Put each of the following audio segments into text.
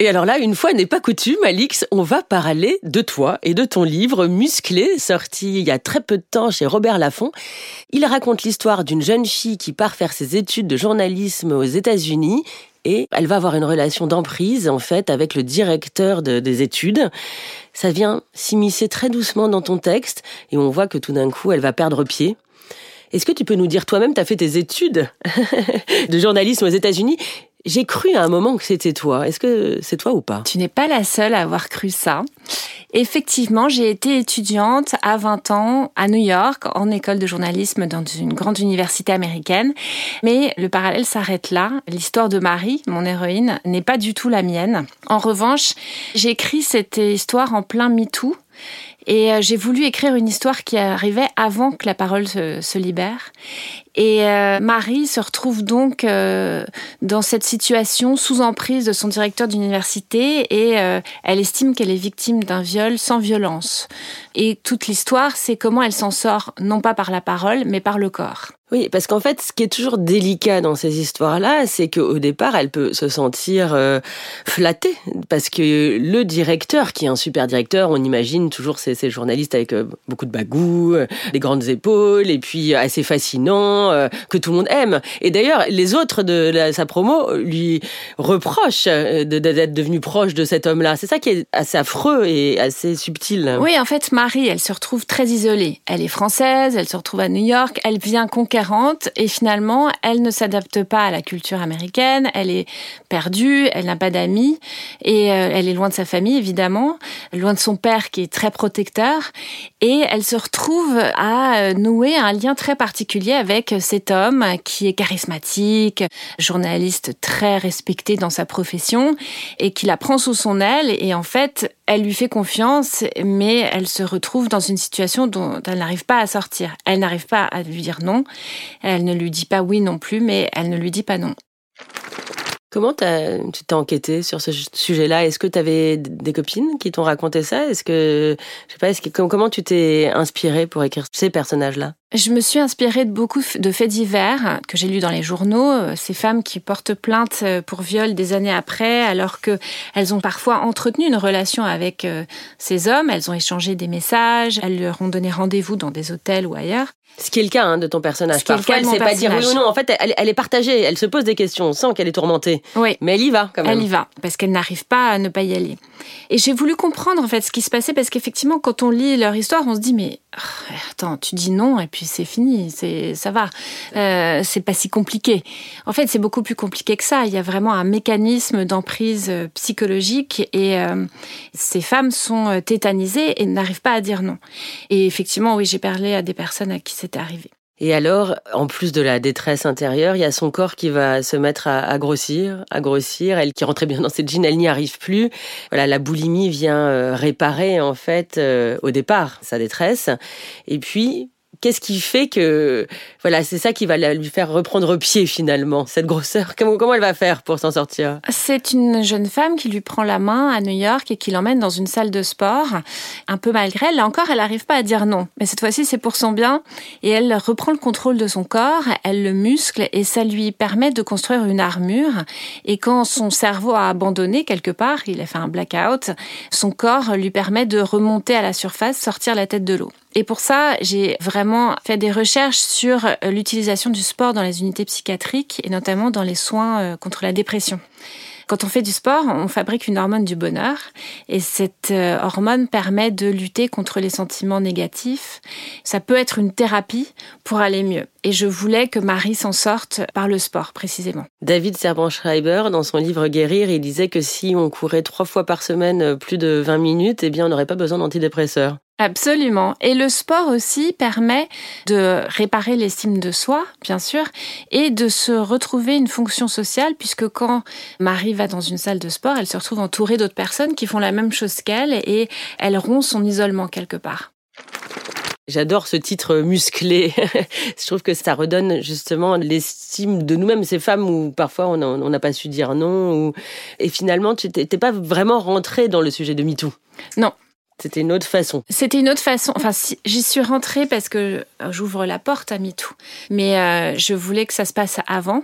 Et alors là, une fois n'est pas coutume, Alix, on va parler de toi et de ton livre Musclé, sorti il y a très peu de temps chez Robert Laffont. Il raconte l'histoire d'une jeune fille qui part faire ses études de journalisme aux États-Unis et elle va avoir une relation d'emprise en fait avec le directeur de- des études. Ça vient s'immiscer très doucement dans ton texte et on voit que tout d'un coup elle va perdre pied. Est-ce que tu peux nous dire toi-même, tu as fait tes études de journalisme aux États-Unis J'ai cru à un moment que c'était toi. Est-ce que c'est toi ou pas? Tu n'es pas la seule à avoir cru ça. Effectivement, j'ai été étudiante à 20 ans à New York en école de journalisme dans une grande université américaine. Mais le parallèle s'arrête là. L'histoire de Marie, mon héroïne, n'est pas du tout la mienne. En revanche, j'ai écrit cette histoire en plein MeToo. Et euh, j'ai voulu écrire une histoire qui arrivait avant que la parole se, se libère. Et euh, Marie se retrouve donc euh, dans cette situation sous emprise de son directeur d'université et euh, elle estime qu'elle est victime d'un viol sans violence. Et toute l'histoire, c'est comment elle s'en sort, non pas par la parole, mais par le corps. Oui, parce qu'en fait, ce qui est toujours délicat dans ces histoires-là, c'est qu'au départ, elle peut se sentir euh, flattée, parce que le directeur, qui est un super directeur, on imagine toujours ces, ces journalistes avec euh, beaucoup de bagou, euh, des grandes épaules, et puis assez fascinant, euh, que tout le monde aime. Et d'ailleurs, les autres de la- sa promo lui reprochent euh, d'être devenu proche de cet homme-là. C'est ça qui est assez affreux et assez subtil. Oui, en fait, Marie, elle se retrouve très isolée. Elle est française, elle se retrouve à New York, elle vient et finalement, elle ne s'adapte pas à la culture américaine, elle est perdue, elle n'a pas d'amis et euh, elle est loin de sa famille, évidemment, loin de son père qui est très protecteur et elle se retrouve à euh, nouer un lien très particulier avec cet homme qui est charismatique, journaliste très respecté dans sa profession et qui la prend sous son aile et en fait, elle lui fait confiance, mais elle se retrouve dans une situation dont elle n'arrive pas à sortir. Elle n'arrive pas à lui dire non, elle ne lui dit pas oui non plus, mais elle ne lui dit pas non. Comment t'as- tu t'es enquêté sur ce sujet-là? Est-ce que tu avais des copines qui t'ont raconté ça? Est-ce que je sais pas que comment tu t'es inspiré pour écrire ces personnages-là? Je me suis inspirée de beaucoup de faits divers que j'ai lus dans les journaux. euh, Ces femmes qui portent plainte euh, pour viol des années après, alors que elles ont parfois entretenu une relation avec euh, ces hommes. Elles ont échangé des messages. Elles leur ont donné rendez-vous dans des hôtels ou ailleurs. Ce qui est le cas hein, de ton personnage. Ce Parfois, elle mon sait pas dire oui ou non. En fait, elle, elle est partagée. Elle se pose des questions. On sent qu'elle est tourmentée. Oui. Mais elle y va quand même. Elle y va parce qu'elle n'arrive pas à ne pas y aller. Et j'ai voulu comprendre en fait ce qui se passait parce qu'effectivement quand on lit leur histoire, on se dit mais attends, tu dis non et puis c'est fini, c'est ça va, Euh, c'est pas si compliqué. En fait, c'est beaucoup plus compliqué que ça. Il y a vraiment un mécanisme d'emprise euh, psychologique et euh, ces femmes sont tétanisées et n'arrivent pas à dire non. Et effectivement, oui, j'ai parlé à des personnes à qui c'était arrivé. Et alors, en plus de la détresse intérieure, il y a son corps qui va se mettre à, à grossir, à grossir. Elle qui rentrait bien dans ses jeans, elle n'y arrive plus. Voilà, la boulimie vient euh, réparer en fait euh, au départ sa détresse. Et puis, qu'est-ce qui fait que voilà, c'est ça qui va lui faire reprendre pied finalement, cette grosseur. Comment, comment elle va faire pour s'en sortir? C'est une jeune femme qui lui prend la main à New York et qui l'emmène dans une salle de sport, un peu malgré elle. Là encore, elle n'arrive pas à dire non. Mais cette fois-ci, c'est pour son bien. Et elle reprend le contrôle de son corps, elle le muscle et ça lui permet de construire une armure. Et quand son cerveau a abandonné quelque part, il a fait un blackout, son corps lui permet de remonter à la surface, sortir la tête de l'eau. Et pour ça, j'ai vraiment fait des recherches sur euh, l'utilisation du sport dans les unités psychiatriques et notamment dans les soins euh, contre la dépression. Quand on fait du sport, on fabrique une hormone du bonheur et cette euh, hormone permet de lutter contre les sentiments négatifs. Ça peut être une thérapie pour aller mieux. Et je voulais que Marie s'en sorte par le sport précisément. David Serban-Schreiber, dans son livre Guérir, il disait que si on courait trois fois par semaine plus de 20 minutes, eh bien, on n'aurait pas besoin d'antidépresseurs. Absolument. Et le sport aussi permet de réparer l'estime de soi, bien sûr, et de se retrouver une fonction sociale, puisque quand Marie va dans une salle de sport, elle se retrouve entourée d'autres personnes qui font la même chose qu'elle et elle rompt son isolement quelque part. J'adore ce titre musclé. je trouve que ça redonne justement l'estime de nous-mêmes, ces femmes où parfois on n'a pas su dire non. Et finalement, tu n'étais pas vraiment rentrée dans le sujet de MeToo? Non, c'était une autre façon. C'était une autre façon. Enfin, j'y suis rentrée parce que euh, j'ouvre la porte à MeToo. Mais euh, je voulais que ça se passe avant.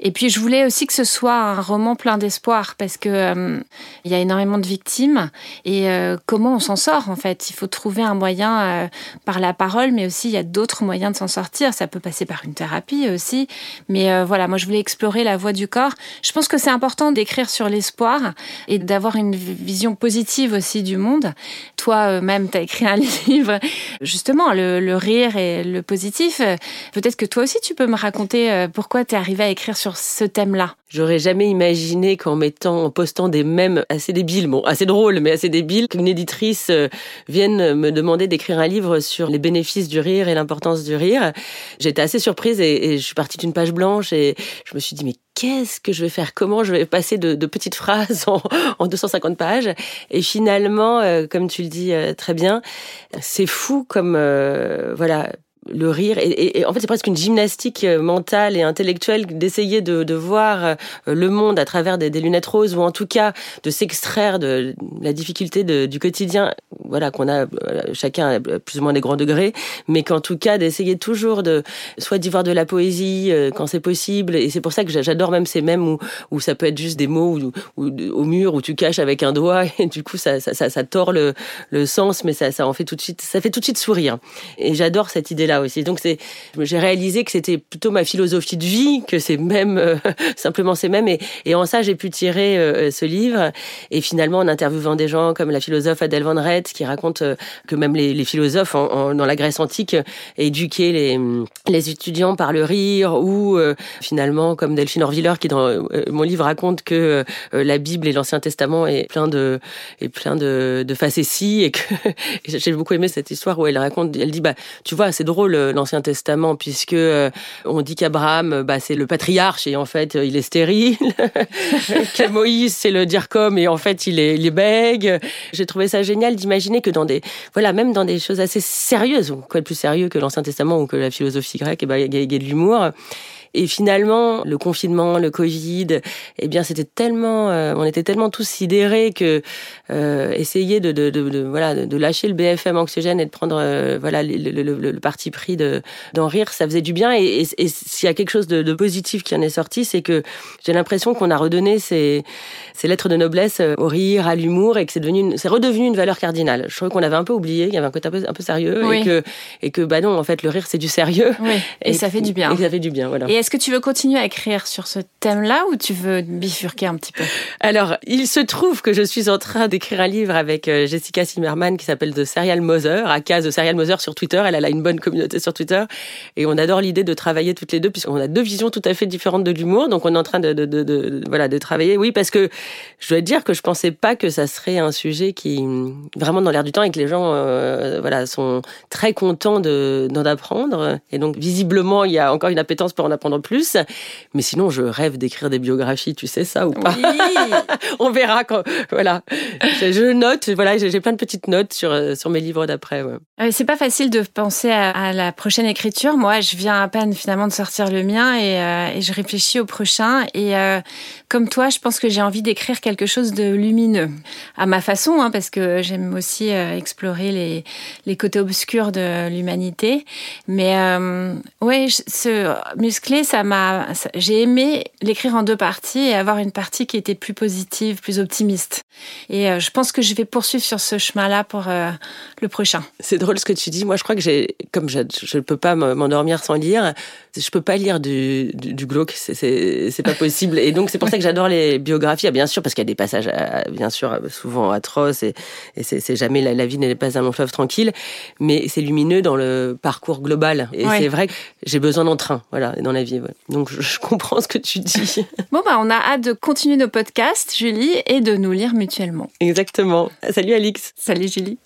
Et puis, je voulais aussi que ce soit un roman plein d'espoir parce que euh, y a énormément de victimes. Et comment on s'en sort, en fait? Il faut trouver un moyen par la parole, mais aussi il y a d'autres moyens de s'en sortir. Ça peut passer par une thérapie aussi. Mais voilà, moi, je voulais explorer la voie du corps. Je pense que c'est important d'écrire sur l'espoir et d'avoir une vision positive aussi du monde. Toi-même, euh, tu as écrit un livre, justement, le, rire et le positif. Peut-être que toi aussi, tu peux me raconter euh, pourquoi tu es arrivé à écrire sur ce thème-là. J'aurais jamais imaginé qu'en mettant, en postant des mèmes assez débiles, bon, assez drôles, mais assez débiles, qu'une éditrice euh, vienne me demander d'écrire un livre sur les bénéfices du rire et l'importance du rire. J'étais assez surprise et, je suis partie d'une page blanche et je me suis dit, mais qu'est-ce que je vais faire? Comment je vais passer de, petites phrases en, en, 250 pages? Et finalement, euh, comme tu le dis euh, très bien, c'est fou comme, voilà, le rire. Et, en fait, c'est presque une gymnastique euh, mentale et intellectuelle d'essayer de, voir euh, le monde à travers des, lunettes roses, ou en tout cas de s'extraire de la difficulté du quotidien, voilà, qu'on a chacun à plus ou moins des grands degrés, mais qu'en tout cas d'essayer toujours de soit d'y voir de la poésie euh, quand c'est possible. Et c'est pour ça que j'adore même ces mêmes où, ça peut être juste des mots au mur où tu caches avec un doigt et du coup ça, tord le, le sens, mais ça, ça en fait tout de suite, ça fait tout de suite sourire. Et j'adore cette idée-là Donc j'ai réalisé que c'était plutôt ma philosophie de vie, que c'est même euh, simplement c'est même. Et, en ça, j'ai pu tirer euh, ce livre. Et finalement, en interviewant des gens comme la philosophe Adèle Van Rett, qui raconte euh, que même les, philosophes dans la Grèce antique éduquaient les, les étudiants par le rire, ou finalement comme Delphine Orviller, qui dans mon livre raconte que la Bible et l'Ancien Testament est plein de est plein de, de facéties et que j'ai beaucoup aimé cette histoire où elle raconte, elle dit bah tu vois c'est drôle l'Ancien Testament puisque euh, on dit qu'Abraham bah, c'est le patriarche et en fait il est stérile, que Moïse c'est le comme et en fait il est, il bègue. J'ai trouvé ça génial d'imaginer que dans des voilà même dans des choses assez sérieuses, quoi de plus sérieux que l'Ancien Testament ou que la philosophie grecque, et bah, il y a de l'humour. Et finalement, le confinement, le Covid, eh bien, c'était tellement, euh, on était tellement tous sidérés que euh, essayer de, de, de, de, voilà, de lâcher le BFM anxiogène et de prendre, euh, voilà, le, le, le, parti pris de d'en rire, ça faisait du bien. Et, et, et s'il y a quelque chose de, de, positif qui en est sorti, c'est que j'ai l'impression qu'on a redonné ces, ces lettres de noblesse euh, au rire, à l'humour, et que c'est devenu, c'est redevenu une valeur cardinale. Je trouvais qu'on avait un peu oublié, qu'il y avait un côté un peu, un peu sérieux, et que et que bah non, en fait, le rire c'est du sérieux. Oui. Et, ça fait du bien. Et ça fait du bien, voilà. Est-ce que tu veux continuer à écrire sur ce thème-là ou tu veux bifurquer un petit peu? Alors, il se trouve que je suis en train d'écrire un livre avec euh, Jessica Zimmerman qui s'appelle The Serial Mother, à case The Serial Mother sur Twitter. Elle, a une bonne communauté sur Twitter et on adore l'idée de travailler toutes les deux puisqu'on a deux visions tout à fait différentes de l'humour. Donc, on est en train de, de, de, voilà de travailler. Oui, parce que je dois dire que je pensais pas que ça serait un sujet qui vraiment dans l'air du temps et que les gens euh, voilà sont très contents d'en apprendre. Et donc, visiblement, il y a encore une appétence pour en apprendre plus. Mais sinon, je rêve d'écrire des biographies, tu sais ça ou pas On verra quand. Voilà, je, note. Voilà, j'ai plein de petites notes sur euh, sur mes livres d'après. Ouais. C'est pas facile de penser à, la prochaine écriture. Moi, je viens à peine finalement de sortir le mien et, euh, et je réfléchis au prochain. Et euh, comme toi, je pense que j'ai envie d'écrire quelque chose de lumineux à ma façon, hein, parce que j'aime aussi explorer les les côtés obscurs de l'humanité. Mais ouais, ce musclé, ça m'a, j'ai aimé l'écrire en deux parties et avoir une partie qui était plus positive, plus optimiste. Et euh, je pense que je vais poursuivre sur ce chemin-là pour euh, le prochain. C'est drôle ce que tu dis. Moi, je crois que j'ai, comme je ne peux pas m'endormir sans lire, je peux pas lire du, du, glauque. C'est pas possible. Et donc, c'est pour ça que j'adore les biographies. Ah, bien sûr, parce qu'il y a des passages, euh, bien sûr, souvent atroces et, et c'est jamais la, vie n'est pas un long fleuve tranquille, mais c'est lumineux dans le parcours global. Et c'est vrai que j'ai besoin d'entrain, voilà, dans la vie. Donc, je, comprends ce que tu dis. Bon, bah, on a hâte de continuer nos podcasts, Julie, et de nous lire mutuellement. Exactement. Salut, Alix. Salut, Julie.